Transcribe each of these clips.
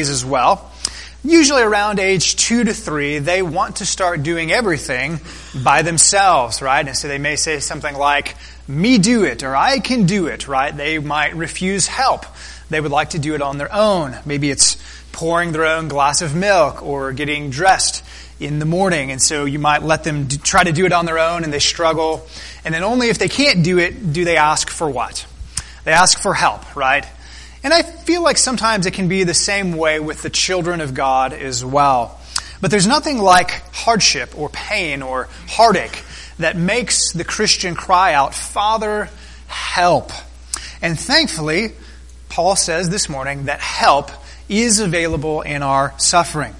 as well. Usually around age two to three, they want to start doing everything by themselves, right? And so they may say something like, me do it, or I can do it, right? They might refuse help. They would like to do it on their own. Maybe it's pouring their own glass of milk or getting dressed in the morning. And so you might let them try to do it on their own and they struggle. And then only if they can't do it do they ask for what? They ask for help, right? And I feel like sometimes it can be the same way with the children of God as well. But there's nothing like hardship or pain or heartache that makes the Christian cry out, Father, help. And thankfully, Paul says this morning that help is available in our suffering.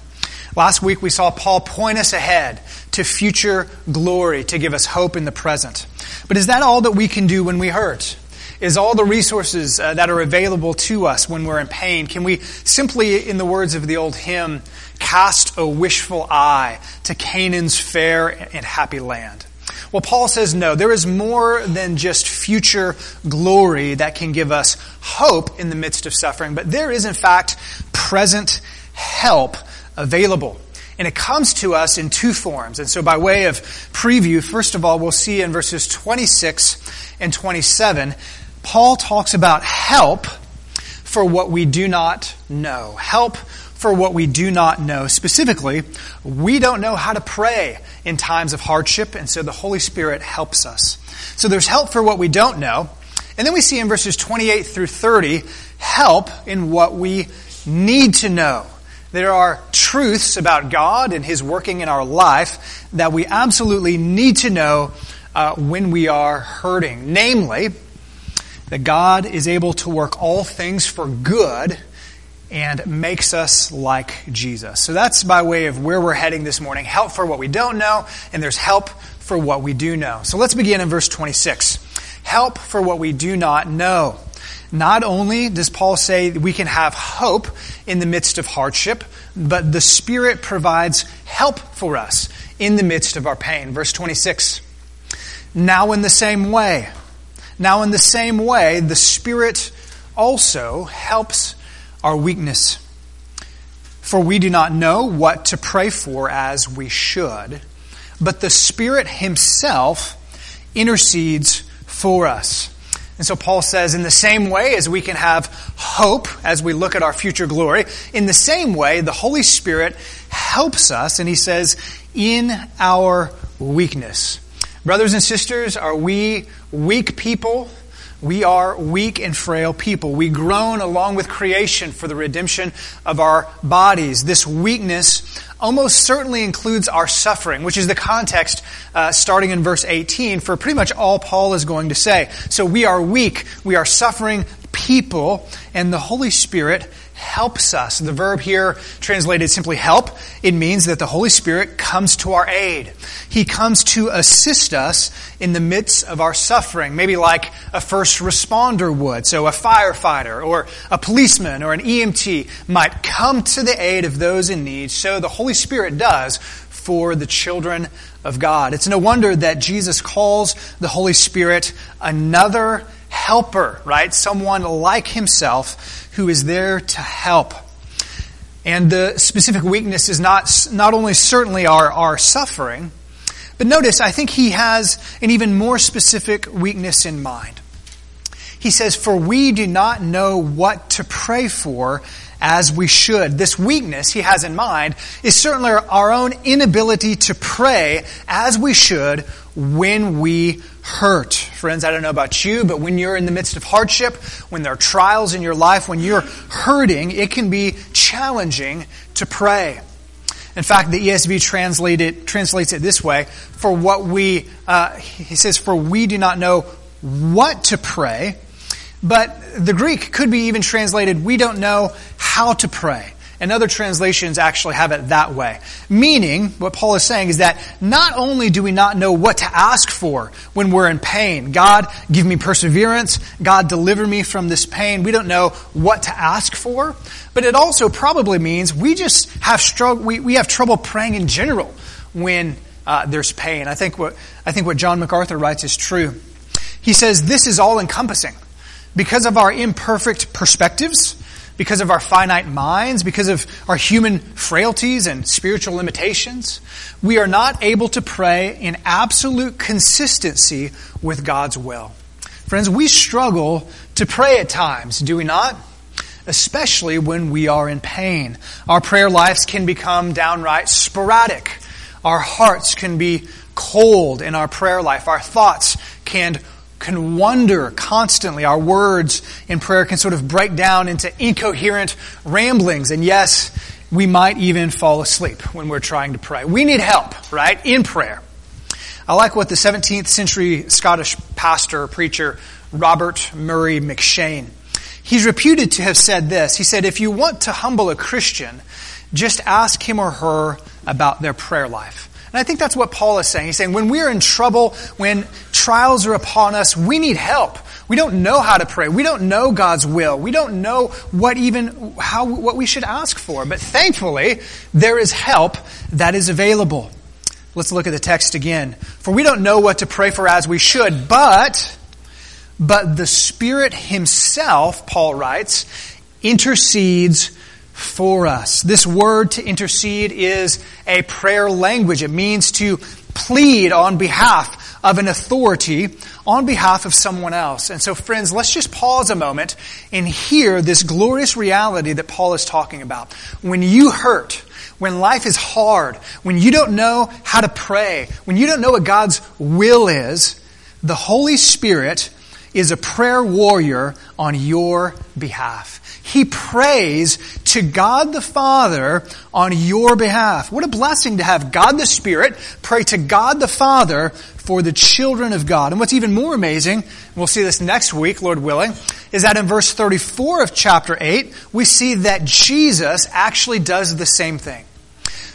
Last week we saw Paul point us ahead to future glory to give us hope in the present. But is that all that we can do when we hurt? Is all the resources uh, that are available to us when we're in pain? Can we simply, in the words of the old hymn, cast a wishful eye to Canaan's fair and happy land? Well, Paul says no. There is more than just future glory that can give us hope in the midst of suffering, but there is in fact present help available. And it comes to us in two forms. And so by way of preview, first of all, we'll see in verses 26 and 27, Paul talks about help for what we do not know. Help for what we do not know. Specifically, we don't know how to pray in times of hardship, and so the Holy Spirit helps us. So there's help for what we don't know. And then we see in verses 28 through 30, help in what we need to know. There are truths about God and His working in our life that we absolutely need to know uh, when we are hurting. Namely, that God is able to work all things for good and makes us like Jesus. So that's by way of where we're heading this morning. Help for what we don't know, and there's help for what we do know. So let's begin in verse 26. Help for what we do not know. Not only does Paul say we can have hope in the midst of hardship, but the Spirit provides help for us in the midst of our pain. Verse 26. Now in the same way, now in the same way, the Spirit also helps our weakness. For we do not know what to pray for as we should, but the Spirit Himself intercedes for us. And so Paul says, in the same way as we can have hope as we look at our future glory, in the same way, the Holy Spirit helps us, and he says, in our weakness. Brothers and sisters, are we weak people? We are weak and frail people. We groan along with creation for the redemption of our bodies. This weakness almost certainly includes our suffering, which is the context uh, starting in verse 18 for pretty much all Paul is going to say. So we are weak, we are suffering people, and the Holy Spirit helps us. The verb here translated simply help, it means that the Holy Spirit comes to our aid. He comes to assist us in the midst of our suffering, maybe like a first responder would. So a firefighter or a policeman or an EMT might come to the aid of those in need. So the Holy Spirit does for the children of God. It's no wonder that Jesus calls the Holy Spirit another helper, right? Someone like himself who is there to help. And the specific weakness is not, not only certainly our, our suffering, but notice, I think he has an even more specific weakness in mind. He says, For we do not know what to pray for as we should. This weakness he has in mind is certainly our own inability to pray as we should when we hurt. Friends, I don't know about you, but when you're in the midst of hardship, when there are trials in your life, when you're hurting, it can be challenging to pray. In fact, the ESV translated, translates it this way: "For what we," uh, he says, "For we do not know what to pray." But the Greek could be even translated, "We don't know how to pray." And other translations actually have it that way. Meaning, what Paul is saying is that not only do we not know what to ask for when we're in pain, God, give me perseverance, God, deliver me from this pain. We don't know what to ask for, but it also probably means we just have struggle, we, we have trouble praying in general when uh, there's pain. I think what, I think what John MacArthur writes is true. He says this is all encompassing. Because of our imperfect perspectives, because of our finite minds, because of our human frailties and spiritual limitations, we are not able to pray in absolute consistency with God's will. Friends, we struggle to pray at times, do we not? Especially when we are in pain. Our prayer lives can become downright sporadic. Our hearts can be cold in our prayer life. Our thoughts can can wonder constantly. Our words in prayer can sort of break down into incoherent ramblings. And yes, we might even fall asleep when we're trying to pray. We need help, right? In prayer. I like what the 17th century Scottish pastor, preacher, Robert Murray M'Cheyne, he's reputed to have said this. He said, if you want to humble a Christian, just ask him or her about their prayer life. And I think that's what Paul is saying. He's saying when we're in trouble, when trials are upon us, we need help. We don't know how to pray. We don't know God's will. We don't know what even how what we should ask for. But thankfully, there is help that is available. Let's look at the text again. For we don't know what to pray for as we should, but but the Spirit himself, Paul writes, intercedes for us. This word to intercede is a prayer language. It means to plead on behalf of an authority, on behalf of someone else. And so friends, let's just pause a moment and hear this glorious reality that Paul is talking about. When you hurt, when life is hard, when you don't know how to pray, when you don't know what God's will is, the Holy Spirit is a prayer warrior on your behalf. He prays to God the Father on your behalf. What a blessing to have God the Spirit pray to God the Father for the children of God. And what's even more amazing, we'll see this next week, Lord willing, is that in verse 34 of chapter 8, we see that Jesus actually does the same thing.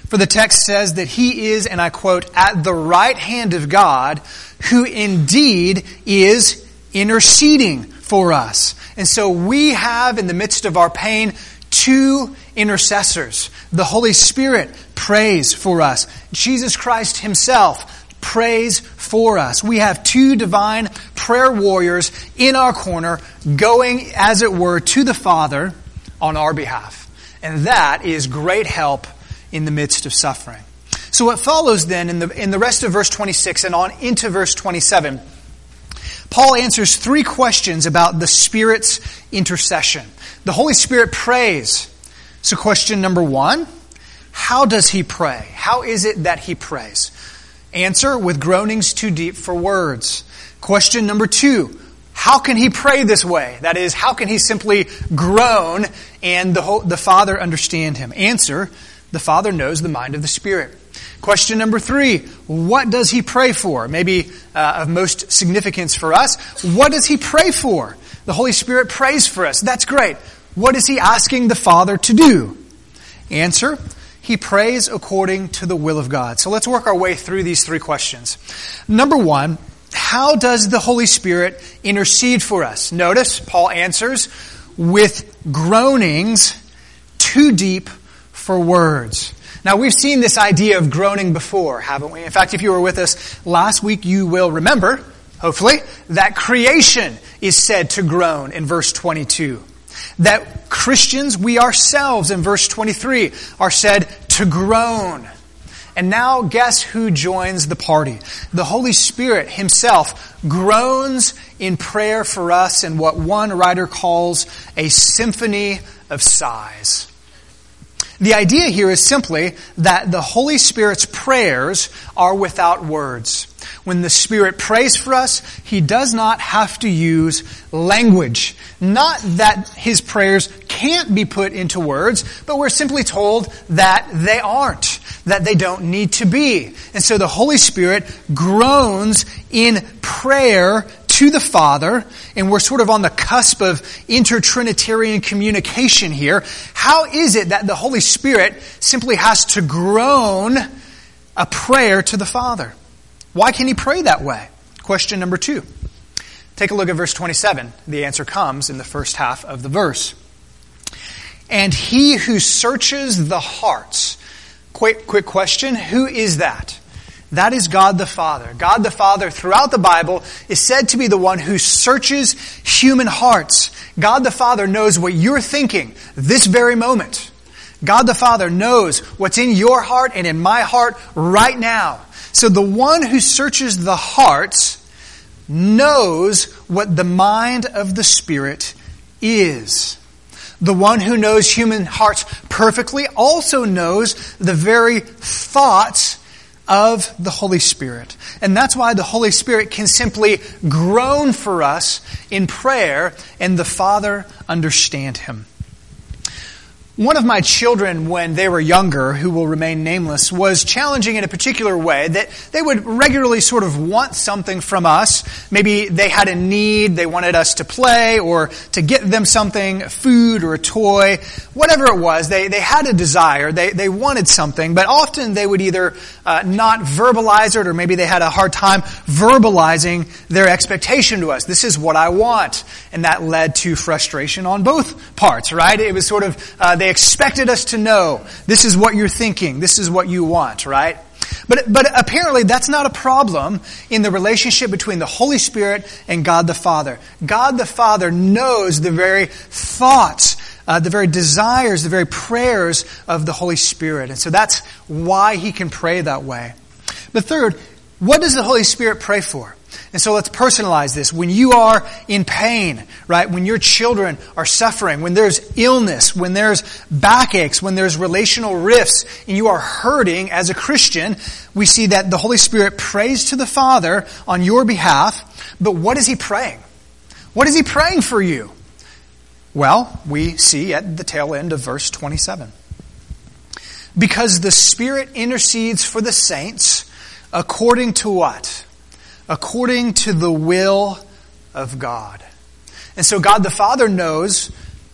For the text says that he is, and I quote, at the right hand of God, who indeed is interceding for us. And so we have in the midst of our pain two intercessors. The Holy Spirit prays for us. Jesus Christ himself prays for us. We have two divine prayer warriors in our corner going, as it were, to the Father on our behalf. And that is great help in the midst of suffering. So what follows then in the, in the rest of verse 26 and on into verse 27 Paul answers three questions about the Spirit's intercession. The Holy Spirit prays. So question number one, how does he pray? How is it that he prays? Answer, with groanings too deep for words. Question number two, how can he pray this way? That is, how can he simply groan and the, whole, the Father understand him? Answer, the Father knows the mind of the Spirit. Question number three, what does he pray for? Maybe uh, of most significance for us. What does he pray for? The Holy Spirit prays for us. That's great. What is he asking the Father to do? Answer, he prays according to the will of God. So let's work our way through these three questions. Number one, how does the Holy Spirit intercede for us? Notice Paul answers with groanings too deep for words. Now, we've seen this idea of groaning before, haven't we? In fact, if you were with us last week, you will remember, hopefully, that creation is said to groan in verse 22. That Christians, we ourselves in verse 23, are said to groan. And now guess who joins the party? The Holy Spirit himself groans in prayer for us in what one writer calls a symphony of sighs. The idea here is simply that the Holy Spirit's prayers are without words. When the Spirit prays for us, He does not have to use language. Not that His prayers can't be put into words, but we're simply told that they aren't, that they don't need to be. And so the Holy Spirit groans in prayer to the Father, and we're sort of on the cusp of intertrinitarian communication here. How is it that the Holy Spirit simply has to groan a prayer to the Father? Why can he pray that way? Question number two. Take a look at verse 27. The answer comes in the first half of the verse. And he who searches the hearts. Quick, quick question. Who is that? That is God the Father. God the Father throughout the Bible is said to be the one who searches human hearts. God the Father knows what you're thinking this very moment. God the Father knows what's in your heart and in my heart right now. So the one who searches the hearts knows what the mind of the Spirit is. The one who knows human hearts perfectly also knows the very thoughts of the Holy Spirit. And that's why the Holy Spirit can simply groan for us in prayer and the Father understand him. One of my children, when they were younger, who will remain nameless, was challenging in a particular way that they would regularly sort of want something from us. Maybe they had a need, they wanted us to play or to get them something, food or a toy, whatever it was. They, they had a desire, they, they wanted something, but often they would either uh, not verbalize it or maybe they had a hard time verbalizing their expectation to us. This is what I want. And that led to frustration on both parts, right? It was sort of, uh, they expected us to know this is what you're thinking, this is what you want, right? But, but apparently that's not a problem in the relationship between the Holy Spirit and God the Father. God the Father knows the very thoughts, uh, the very desires, the very prayers of the Holy Spirit. And so that's why he can pray that way. But third, what does the Holy Spirit pray for? And so let's personalize this. When you are in pain, right? When your children are suffering, when there's illness, when there's backaches, when there's relational rifts, and you are hurting as a Christian, we see that the Holy Spirit prays to the Father on your behalf. But what is He praying? What is He praying for you? Well, we see at the tail end of verse 27. Because the Spirit intercedes for the saints according to what? According to the will of God. And so God the Father knows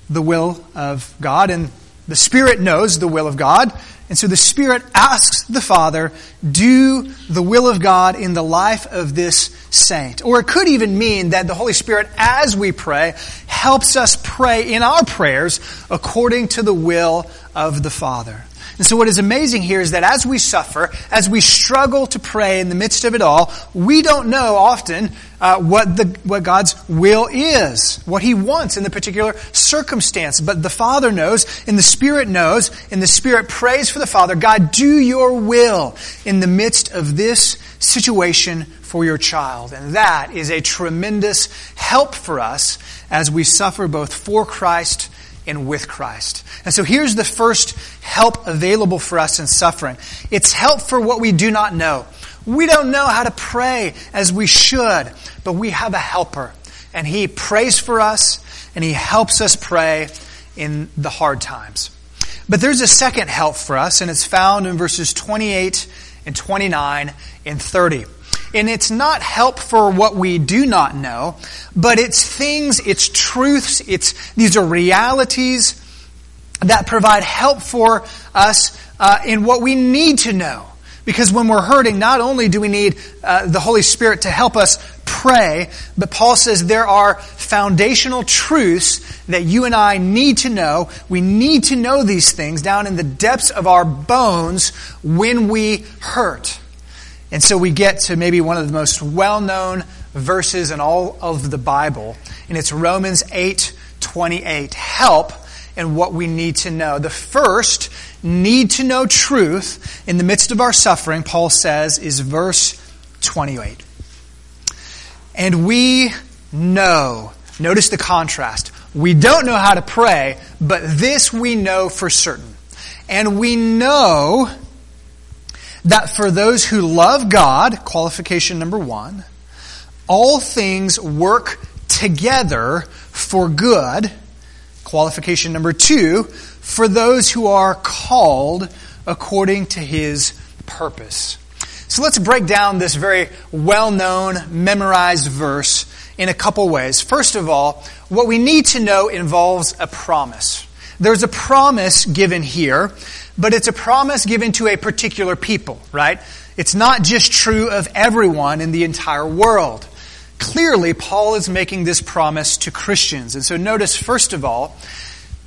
the will of God, and the Spirit knows the will of God. And so the Spirit asks the Father, do the will of God in the life of this saint. Or it could even mean that the Holy Spirit, as we pray, helps us pray in our prayers according to the will of the Father. And so what is amazing here is that as we suffer, as we struggle to pray in the midst of it all, we don't know often uh, what the what God's will is, what He wants in the particular circumstance. But the Father knows, and the Spirit knows, and the Spirit prays for the Father. God, do Your will in the midst of this situation for Your child, and that is a tremendous help for us as we suffer both for Christ and with Christ. And so here's the first help available for us in suffering. It's help for what we do not know. We don't know how to pray as we should, but we have a helper. And he prays for us and he helps us pray in the hard times. But there's a second help for us, and it's found in verses 28 and 29 and 30. And it's not help for what we do not know, but it's things, it's truths, it's, these are realities that provide help for us uh, in what we need to know. Because when we're hurting, not only do we need uh, the Holy Spirit to help us pray, but Paul says there are foundational truths that you and I need to know. We need to know these things down in the depths of our bones when we hurt. And so we get to maybe one of the most well known verses in all of the Bible, and it's Romans 8 28. Help and what we need to know. The first need to know truth in the midst of our suffering, Paul says, is verse 28. And we know, notice the contrast. We don't know how to pray, but this we know for certain. And we know that for those who love God, qualification number one, all things work together for good. Qualification number two, for those who are called according to his purpose. So let's break down this very well known, memorized verse in a couple ways. First of all, what we need to know involves a promise. There's a promise given here but it's a promise given to a particular people, right? It's not just true of everyone in the entire world. Clearly, Paul is making this promise to Christians. And so notice, first of all,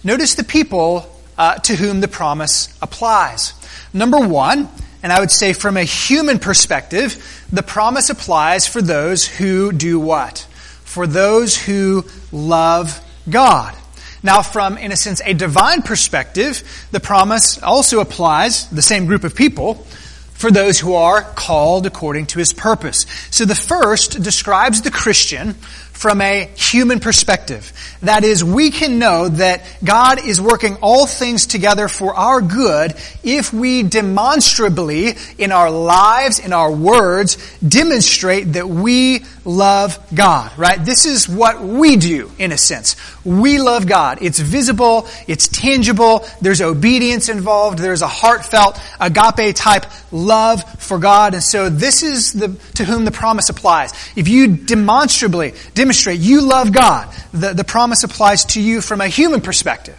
notice the people uh, to whom the promise applies. Number one, and I would say from a human perspective, the promise applies for those who do what? For those who love God. Now, from, in a sense, a divine perspective, the promise also applies, the same group of people, for those who are called according to his purpose. So the first describes the Christian from a human perspective. That is, we can know that God is working all things together for our good if we demonstrably, in our lives, in our words, demonstrate that we love God, right? This is what we do, in a sense. We love God. It's visible, it's tangible, there's obedience involved, there's a heartfelt, agape type love for God. And so this is the, to whom the promise applies. If you demonstrably demonstrate you love God, the, the promise applies to you from a human perspective.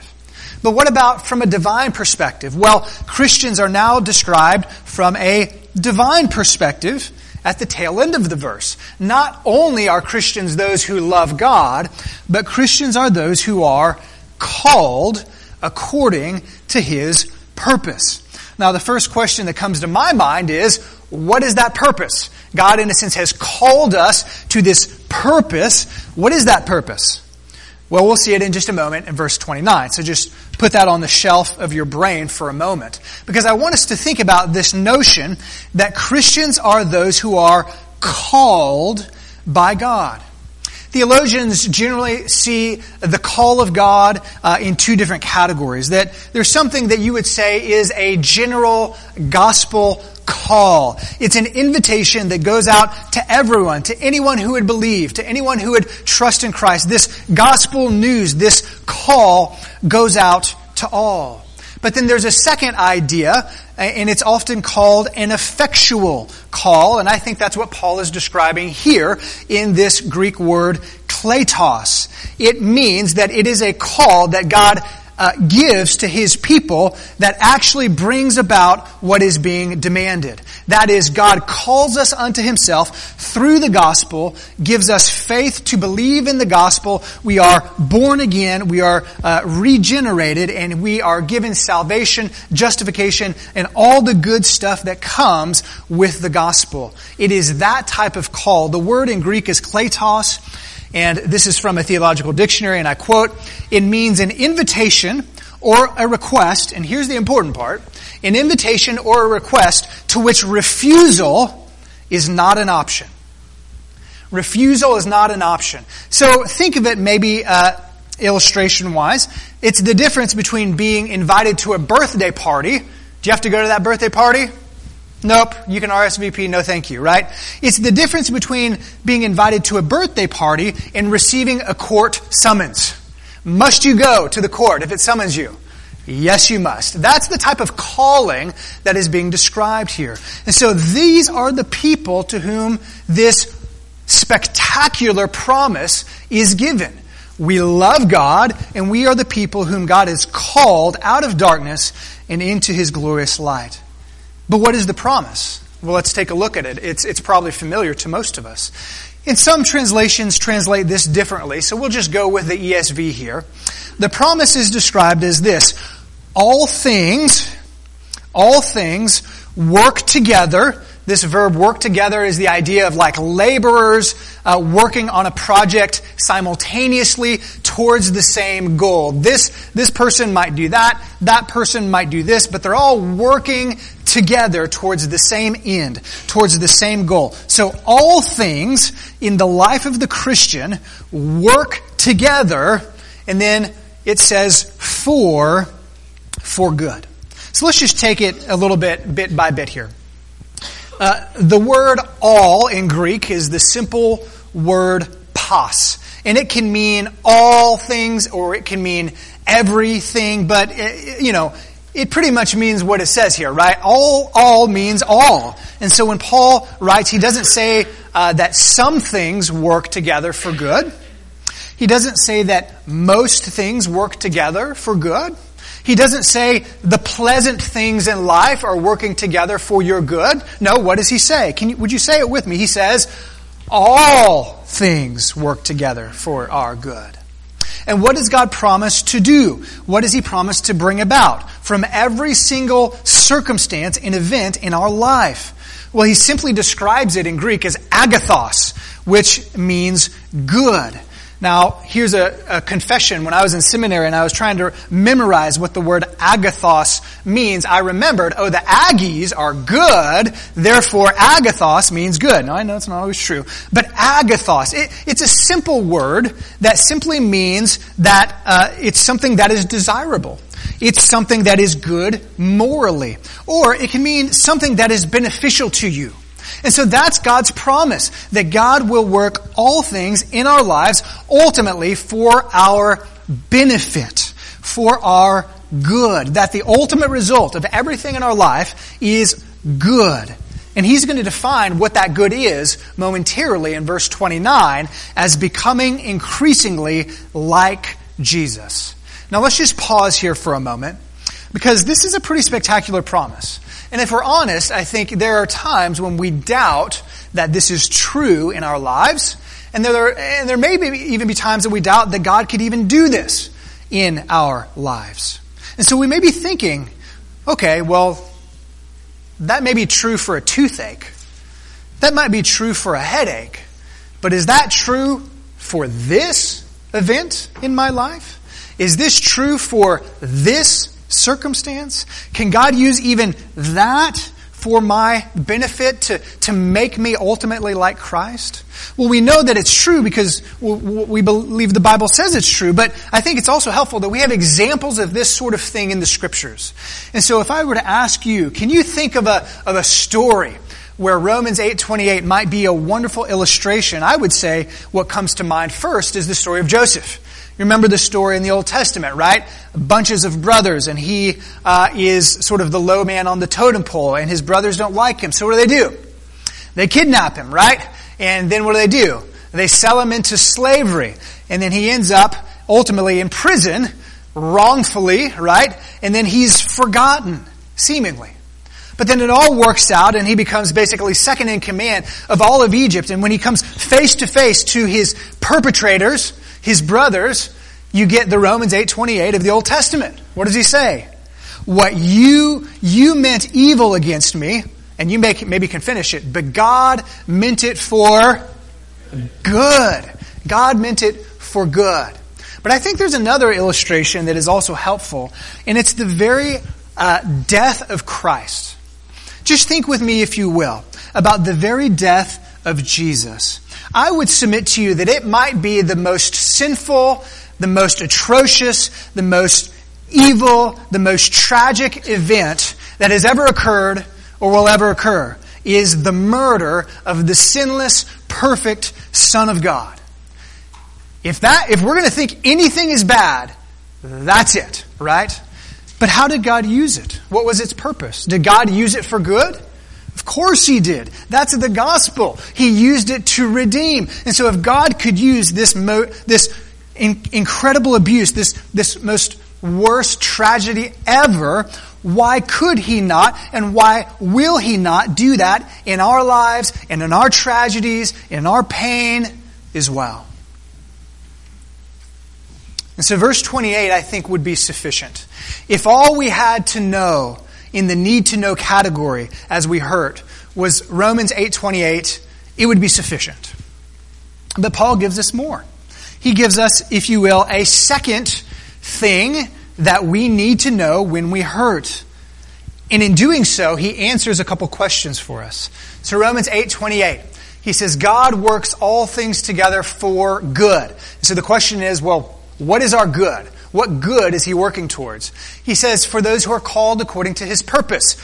But what about from a divine perspective? Well, Christians are now described from a divine perspective at the tail end of the verse. Not only are Christians those who love God, but Christians are those who are called according to His purpose. Now, the first question that comes to my mind is, what is that purpose? God, in a sense, has called us to this purpose. What is that purpose? Well, we'll see it in just a moment in verse 29. So just put that on the shelf of your brain for a moment. Because I want us to think about this notion that Christians are those who are called by God. Theologians generally see the call of God uh, in two different categories. That there's something that you would say is a general gospel call. It's an invitation that goes out to everyone, to anyone who would believe, to anyone who would trust in Christ. This gospel news, this call goes out to all. But then there's a second idea, and it's often called an effectual call, and I think that's what Paul is describing here in this Greek word kletos. It means that it is a call that God uh, gives to his people that actually brings about what is being demanded. That is, God calls us unto himself through the gospel, gives us faith to believe in the gospel. We are born again, we are uh, regenerated, and we are given salvation, justification, and all the good stuff that comes with the gospel. It is that type of call. The word in Greek is kletos. And this is from a theological dictionary, and I quote, it means an invitation or a request, and here's the important part, an invitation or a request to which refusal is not an option. Refusal is not an option. So think of it maybe uh, illustration wise. It's the difference between being invited to a birthday party. Do you have to go to that birthday party? Nope, you can RSVP, no thank you, right? It's the difference between being invited to a birthday party and receiving a court summons. Must you go to the court if it summons you? Yes, you must. That's the type of calling that is being described here. And so these are the people to whom this spectacular promise is given. We love God, and we are the people whom God has called out of darkness and into His glorious light. But what is the promise? Well, let's take a look at it. It's, it's probably familiar to most of us. In some translations translate this differently, so we'll just go with the ESV here. The promise is described as this. All things, all things work together this verb work together is the idea of like laborers uh, working on a project simultaneously towards the same goal. This, this person might do that, that person might do this, but they're all working together towards the same end, towards the same goal. So all things in the life of the Christian work together, and then it says for, for good. So let's just take it a little bit, bit by bit here. Uh, the word all in Greek is the simple word pas. And it can mean all things or it can mean everything, but, it, uh, you know, it pretty much means what it says here, right? All, all means all. And so when Paul writes, he doesn't say uh, that some things work together for good. He doesn't say that most things work together for good. He doesn't say the pleasant things in life are working together for your good. No, what does he say? Can you, would you say it with me? He says, all things work together for our good. And what does God promise to do? What does He promise to bring about? From every single circumstance and event in our life? Well, he simply describes it in Greek as agathos, which means good. Now, here's a, a, confession. When I was in seminary and I was trying to memorize what the word agathos means, I remembered, oh, the Aggies are good, therefore agathos means good. Now, I know it's not always true, but agathos, it, it's a simple word that simply means that uh, it's something that is desirable. It's something that is good morally. Or it can mean something that is beneficial to you. And so that's God's promise that God will work all things in our lives ultimately for our benefit, for our good. That the ultimate result of everything in our life is good. And he's going to define what that good is momentarily in verse 29 as becoming increasingly like Jesus. Now let's just pause here for a moment because this is a pretty spectacular promise. And if we're honest, I think there are times when we doubt that this is true in our lives. And there, are, and there may be, even be times that we doubt that God could even do this in our lives. And so we may be thinking, okay, well, that may be true for a toothache. That might be true for a headache. But is that true for this event in my life? Is this true for this circumstance? Can God use even that for my benefit to, to make me ultimately like Christ? Well, we know that it's true because we believe the Bible says it's true, but I think it's also helpful that we have examples of this sort of thing in the scriptures. And so if I were to ask you, can you think of a, of a story where Romans 8:28 might be a wonderful illustration, I would say what comes to mind first is the story of Joseph. You remember the story in the Old Testament, right? Bunches of brothers, and he uh, is sort of the low man on the totem pole, and his brothers don't like him. So what do they do? They kidnap him, right? And then what do they do? They sell him into slavery, and then he ends up ultimately in prison, wrongfully, right? And then he's forgotten, seemingly. But then it all works out and he becomes basically second in command of all of Egypt. And when he comes face to face to his perpetrators, his brothers, you get the Romans 8:28 of the Old Testament. What does he say? What you you meant evil against me, and you make, maybe can finish it, but God meant it for good. God meant it for good. But I think there's another illustration that is also helpful, and it's the very uh, death of Christ. Just think with me, if you will, about the very death of Jesus. I would submit to you that it might be the most sinful, the most atrocious, the most evil, the most tragic event that has ever occurred or will ever occur is the murder of the sinless, perfect Son of God. If that, if we're going to think anything is bad, that's it, right? But how did God use it? What was its purpose? Did God use it for good? Of course he did. That's the gospel. He used it to redeem. And so if God could use this, mo- this in- incredible abuse, this, this most worst tragedy ever, why could he not and why will he not do that in our lives and in our tragedies, in our pain as well? And so verse 28 I think would be sufficient. If all we had to know in the need to know category, as we heard, was Romans 8:28, it would be sufficient. But Paul gives us more. He gives us, if you will, a second thing that we need to know when we hurt. And in doing so, he answers a couple questions for us. So Romans 8:28, he says God works all things together for good. So the question is, well, what is our good? What good is he working towards? He says, for those who are called according to his purpose.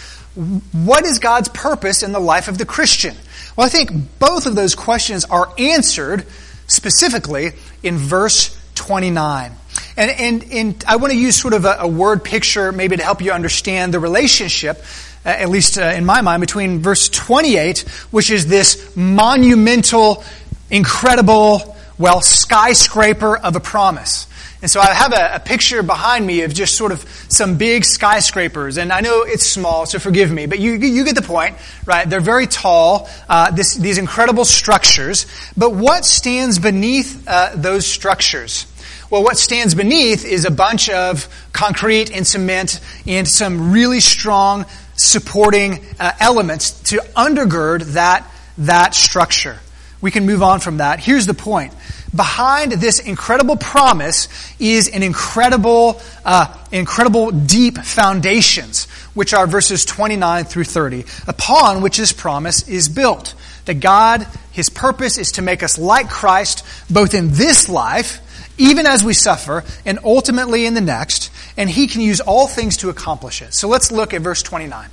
What is God's purpose in the life of the Christian? Well, I think both of those questions are answered specifically in verse 29. And, and, and I want to use sort of a, a word picture maybe to help you understand the relationship, uh, at least uh, in my mind, between verse 28, which is this monumental, incredible, well, skyscraper of a promise. And so I have a, a, picture behind me of just sort of some big skyscrapers. And I know it's small, so forgive me, but you, you get the point, right? They're very tall, uh, this, these incredible structures. But what stands beneath uh, those structures? Well, what stands beneath is a bunch of concrete and cement and some really strong supporting uh, elements to undergird that, that structure. We can move on from that. Here's the point. Behind this incredible promise is an incredible, uh, incredible deep foundations, which are verses 29 through 30, upon which this promise is built. That God, His purpose is to make us like Christ, both in this life even as we suffer, and ultimately in the next, and he can use all things to accomplish it. So let's look at verse 29.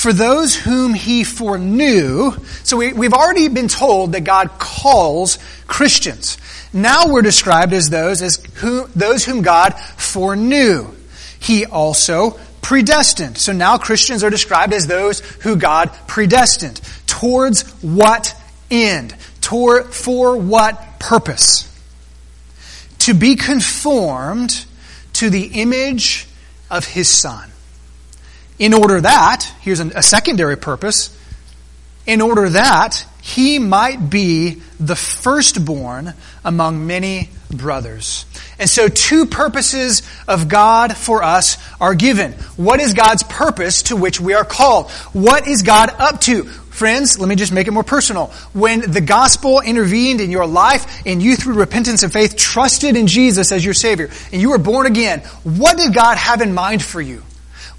For those whom he foreknew, so we, have already been told that God calls Christians. Now we're described as those as who, those whom God foreknew. He also predestined. So now Christians are described as those who God predestined. Towards what end? Toward, for what purpose? to be conformed to the image of his son. In order that, here's a secondary purpose, in order that he might be the firstborn among many brothers. And so two purposes of God for us are given. What is God's purpose to which we are called? What is God up to? Friends, let me just make it more personal. When the gospel intervened in your life and you through repentance and faith trusted in Jesus as your Savior and you were born again, what did God have in mind for you?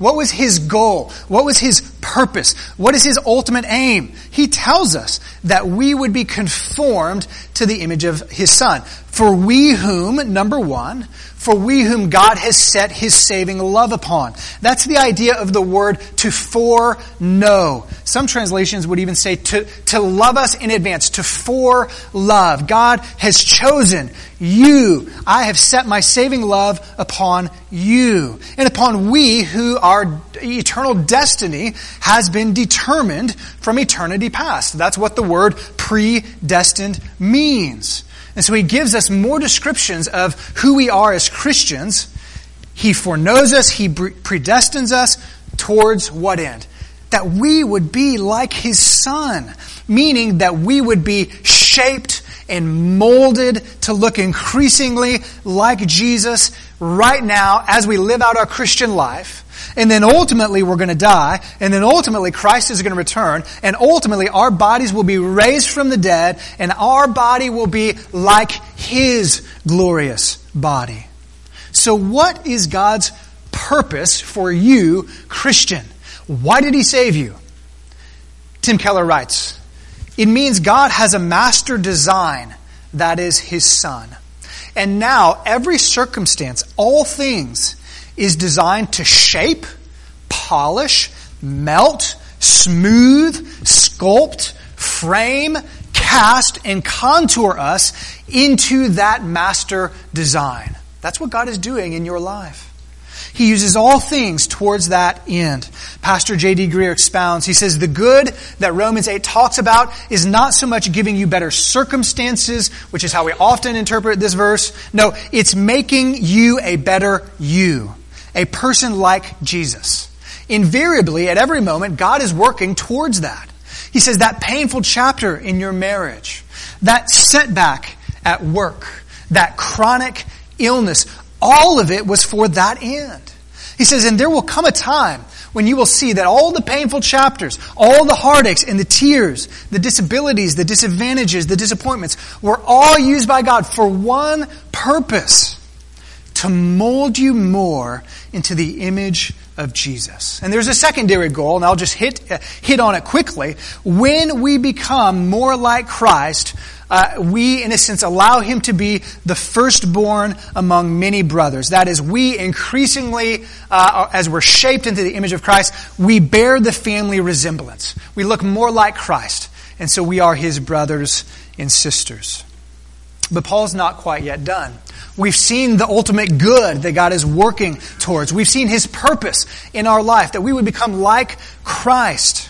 What was his goal? What was his purpose? What is his ultimate aim? He tells us that we would be conformed to the image of his son. For we whom, number one, for we whom God has set his saving love upon. That's the idea of the word to foreknow. Some translations would even say to, to love us in advance, to forelove. God has chosen you. I have set my saving love upon you. And upon we who our eternal destiny has been determined from eternity past. That's what the word predestined means. And so he gives us more descriptions of who we are as Christians. He foreknows us, he predestines us towards what end? That we would be like his son, meaning that we would be shaped and molded to look increasingly like Jesus right now as we live out our Christian life. And then ultimately we're going to die. And then ultimately Christ is going to return. And ultimately our bodies will be raised from the dead. And our body will be like His glorious body. So what is God's purpose for you, Christian? Why did He save you? Tim Keller writes, it means God has a master design that is His Son. And now every circumstance, all things, is designed to shape, polish, melt, smooth, sculpt, frame, cast, and contour us into that master design. That's what God is doing in your life. He uses all things towards that end. Pastor J.D. Greear expounds. He says, the good that Romans 8 talks about is not so much giving you better circumstances, which is how we often interpret this verse. No, it's making you a better you a person like Jesus. Invariably, at every moment, God is working towards that. He says that painful chapter in your marriage, that setback at work, that chronic illness, all of it was for that end. He says, and there will come a time when you will see that all the painful chapters, all the heartaches and the tears, the disabilities, the disadvantages, the disappointments were all used by God for one purpose to mold you more into the image of Jesus. And there's a secondary goal, and I'll just hit, uh, hit on it quickly. When we become more like Christ, uh, we, in a sense, allow him to be the firstborn among many brothers. That is, we increasingly, uh, as we're shaped into the image of Christ, we bear the family resemblance. We look more like Christ. And so we are his brothers and sisters. But Paul's not quite yet done. We've seen the ultimate good that God is working towards. We've seen His purpose in our life, that we would become like Christ.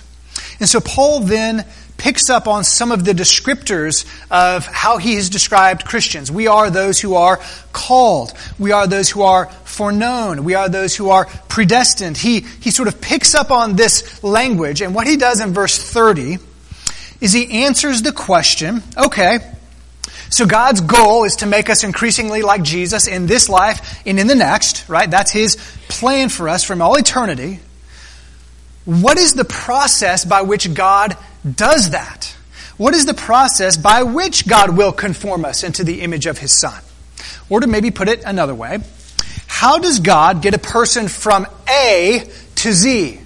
And so Paul then picks up on some of the descriptors of how he has described Christians. We are those who are called. We are those who are foreknown. We are those who are predestined. He, he sort of picks up on this language, and what he does in verse 30 is he answers the question, okay, So God's goal is to make us increasingly like Jesus in this life and in the next, right? That's His plan for us from all eternity. What is the process by which God does that? What is the process by which God will conform us into the image of His Son? Or to maybe put it another way, how does God get a person from A to Z?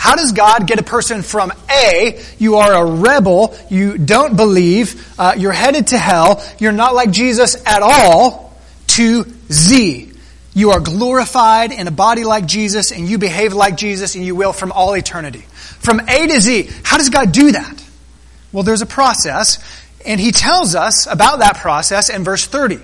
How does God get a person from A, you are a rebel, you don't believe, uh, you're headed to hell, you're not like Jesus at all, to Z? You are glorified in a body like Jesus and you behave like Jesus and you will from all eternity. From A to Z, how does God do that? Well, there's a process and he tells us about that process in verse 30.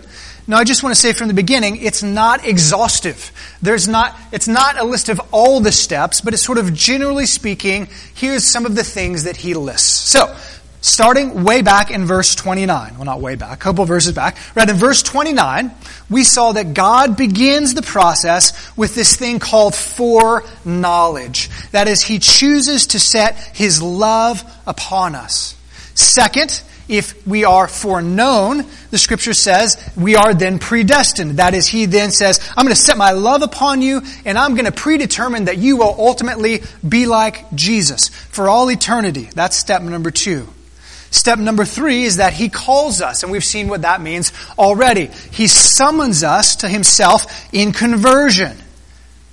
Now, I just want to say from the beginning, it's not exhaustive. There's not, it's not a list of all the steps, but it's sort of generally speaking, here's some of the things that he lists. So, starting way back in verse 29, well, not way back, a couple of verses back, right, in verse 29, we saw that God begins the process with this thing called foreknowledge. That is, he chooses to set his love upon us. Second, if we are foreknown, the scripture says we are then predestined. That is, he then says, I'm going to set my love upon you and I'm going to predetermine that you will ultimately be like Jesus for all eternity. That's step number two. Step number three is that he calls us, and we've seen what that means already. He summons us to himself in conversion.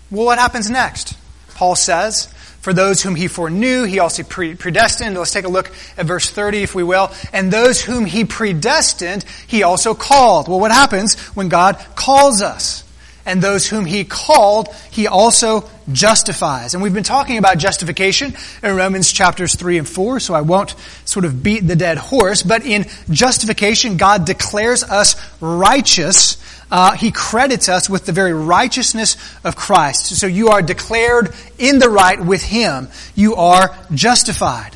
Well, what happens next? Paul says, for those whom he foreknew, he also predestined. Let's take a look at verse 30, if we will. And those whom he predestined, he also called. Well, what happens when God calls us? And those whom he called, he also justifies. And we've been talking about justification in Romans chapters 3 and 4, so I won't sort of beat the dead horse. But in justification, God declares us righteous uh, he credits us with the very righteousness of Christ. So you are declared in the right with Him. You are justified.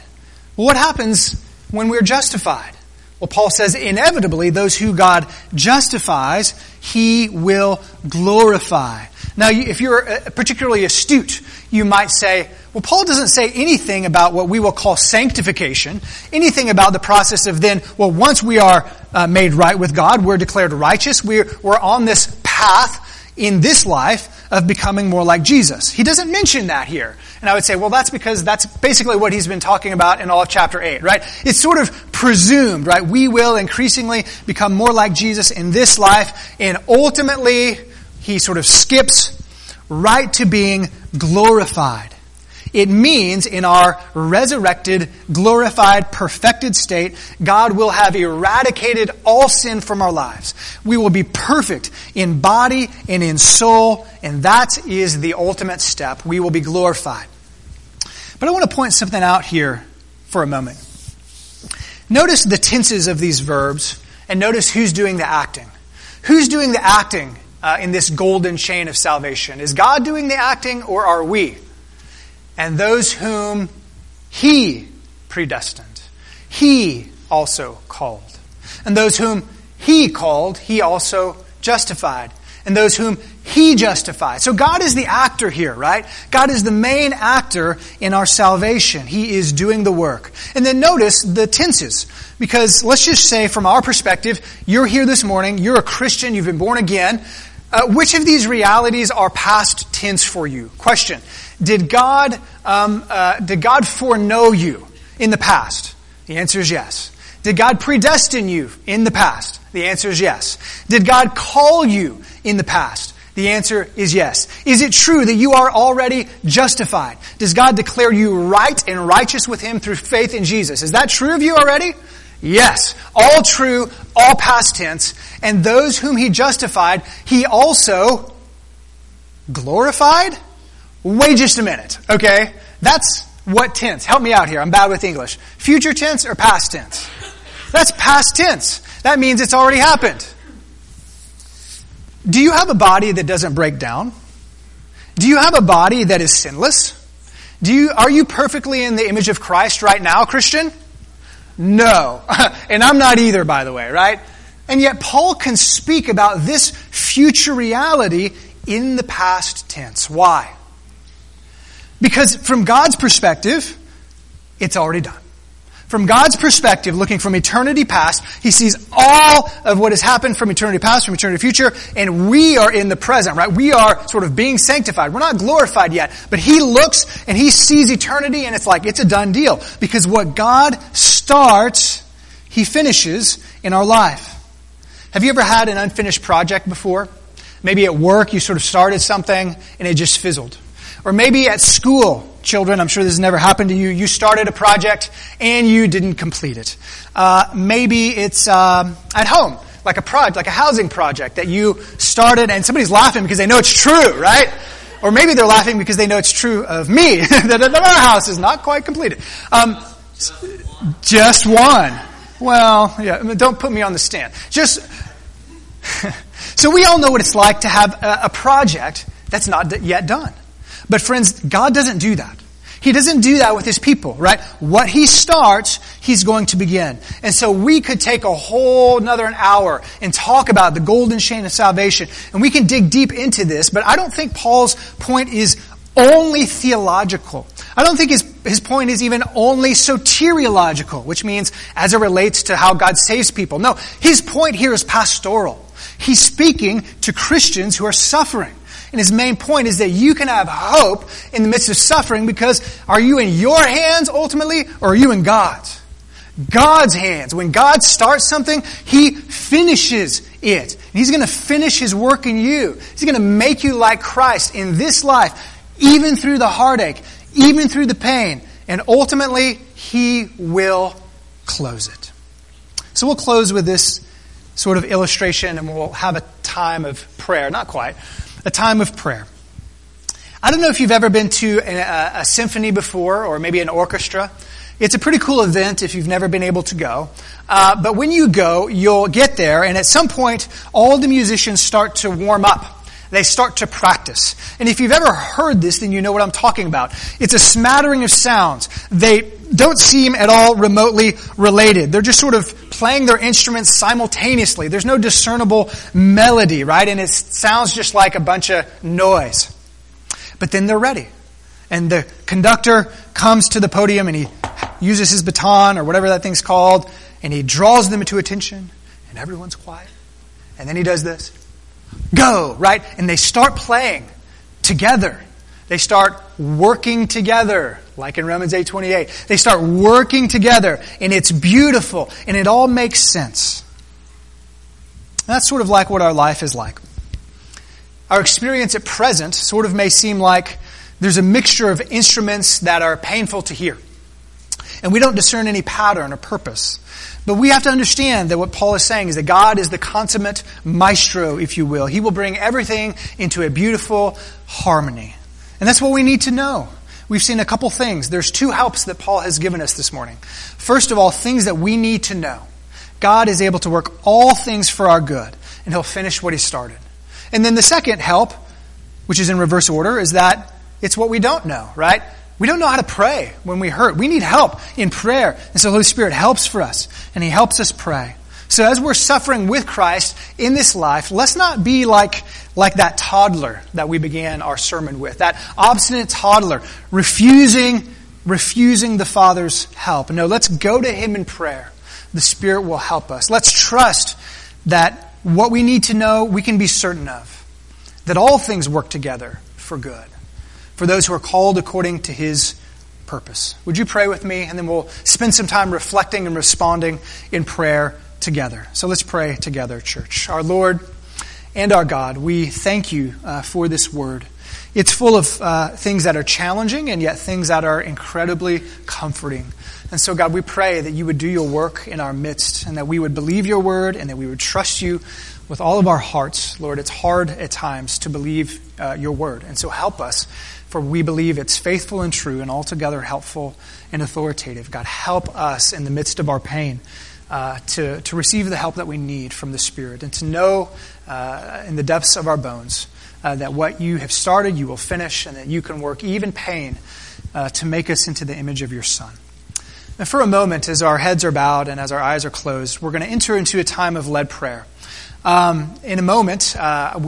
Well, what happens when we're justified? Well, Paul says inevitably those who God justifies, He will glorify. Now, if you're uh, particularly astute, you might say, well, Paul doesn't say anything about what we will call sanctification, anything about the process of then, well, once we are uh, made right with God, we're declared righteous, we're, we're on this path in this life of becoming more like Jesus. He doesn't mention that here. And I would say, well, that's because that's basically what he's been talking about in all of chapter 8, right? It's sort of presumed, right? We will increasingly become more like Jesus in this life, and ultimately, he sort of skips right to being glorified. It means in our resurrected, glorified, perfected state, God will have eradicated all sin from our lives. We will be perfect in body and in soul, and that is the ultimate step. We will be glorified. But I want to point something out here for a moment. Notice the tenses of these verbs, and notice who's doing the acting. Who's doing the acting uh, in this golden chain of salvation? Is God doing the acting, or are we? and those whom he predestined, he also called. And those whom he called, he also justified. And those whom he justified. So God is the actor here, right? God is the main actor in our salvation. He is doing the work. And then notice the tenses. Because let's just say from our perspective, you're here this morning, you're a Christian, you've been born again. Uh, which of these realities are past tense for you? Question. Did God, um, uh, did God foreknow you in the past? The answer is yes. Did God predestine you in the past? The answer is yes. Did God call you in the past? The answer is yes. Is it true that you are already justified? Does God declare you right and righteous with Him through faith in Jesus? Is that true of you already? Yes. All true, all past tense. And those whom He justified, He also glorified? Wait just a minute, okay? That's what tense? Help me out here. I'm bad with English. Future tense or past tense? That's past tense. That means it's already happened. Do you have a body that doesn't break down? Do you have a body that is sinless? Do you, are you perfectly in the image of Christ right now, Christian? No. and I'm not either, by the way, right? And yet Paul can speak about this future reality in the past tense. Why? Because from God's perspective, it's already done. From God's perspective, looking from eternity past, He sees all of what has happened from eternity past, from eternity future, and we are in the present, right? We are sort of being sanctified. We're not glorified yet, but He looks and He sees eternity and it's like, it's a done deal. Because what God starts, He finishes in our life. Have you ever had an unfinished project before? Maybe at work you sort of started something and it just fizzled. Or maybe at school, children, I'm sure this has never happened to you, you started a project and you didn't complete it. Uh, maybe it's uh, at home, like a project, like a housing project that you started and somebody's laughing because they know it's true, right? Or maybe they're laughing because they know it's true of me, that our house is not quite completed. Um, just one. Well, yeah, don't put me on the stand. Just, so we all know what it's like to have a, a project that's not yet done. But friends, God doesn't do that. He doesn't do that with His people, right? What He starts, He's going to begin. And so we could take a whole another an hour and talk about the golden chain of salvation. And we can dig deep into this, but I don't think Paul's point is only theological. I don't think his, his point is even only soteriological, which means as it relates to how God saves people. No, his point here is pastoral. He's speaking to Christians who are suffering. And his main point is that you can have hope in the midst of suffering because are you in your hands ultimately or are you in God's? God's hands. When God starts something, He finishes it. And He's going to finish His work in you. He's going to make you like Christ in this life, even through the heartache, even through the pain. And ultimately, He will close it. So we'll close with this sort of illustration and we'll have a time of prayer. Not quite a time of prayer. I don't know if you've ever been to a, a, symphony before or maybe an orchestra. It's a pretty cool event if you've never been able to go. Uh, but when you go, you'll get there, and at some point, all the musicians start to warm up. They start to practice. And if you've ever heard this, then you know what I'm talking about. It's a smattering of sounds. They don't seem at all remotely related. They're just sort of playing their instruments simultaneously. There's no discernible melody, right? And it sounds just like a bunch of noise. But then they're ready. And the conductor comes to the podium and he uses his baton or whatever that thing's called and he draws them to attention and everyone's quiet. And then he does this. Go, right? And they start playing together. They start working together, like in Romans 8:28. They start working together, and it's beautiful, and it all makes sense. that's sort of like what our life is like. Our experience at present sort of may seem like there's a mixture of instruments that are painful to hear. And we don't discern any pattern or purpose. But we have to understand that what Paul is saying is that God is the consummate maestro, if you will. He will bring everything into a beautiful harmony. And that's what we need to know. We've seen a couple things. There's two helps that Paul has given us this morning. First of all, things that we need to know. God is able to work all things for our good, and he'll finish what he started. And then the second help, which is in reverse order, is that it's what we don't know, right? We don't know how to pray when we hurt. We need help in prayer. And so the Holy Spirit helps for us, and he helps us pray. So as we're suffering with Christ in this life, let's not be like, like that toddler that we began our sermon with, that obstinate toddler, refusing, refusing the Father's help. No, let's go to Him in prayer. The Spirit will help us. Let's trust that what we need to know, we can be certain of. That all things work together for good. For those who are called according to His purpose. Would you pray with me? And then we'll spend some time reflecting and responding in prayer together. So let's pray together, church. Our Lord and our God, we thank you uh, for this word. It's full of uh, things that are challenging and yet things that are incredibly comforting. And so, God, we pray that you would do your work in our midst and that we would believe your word and that we would trust you with all of our hearts. Lord, it's hard at times to believe uh, your word. And so help us, for we believe it's faithful and true and altogether helpful and authoritative. God, help us in the midst of our pain uh, to, to receive the help that we need from the Spirit and to know uh, in the depths of our bones uh, that what you have started, you will finish, and that you can work even pain uh, to make us into the image of your Son. And for a moment, as our heads are bowed and as our eyes are closed, we're going to enter into a time of led prayer. Um, in a moment, uh,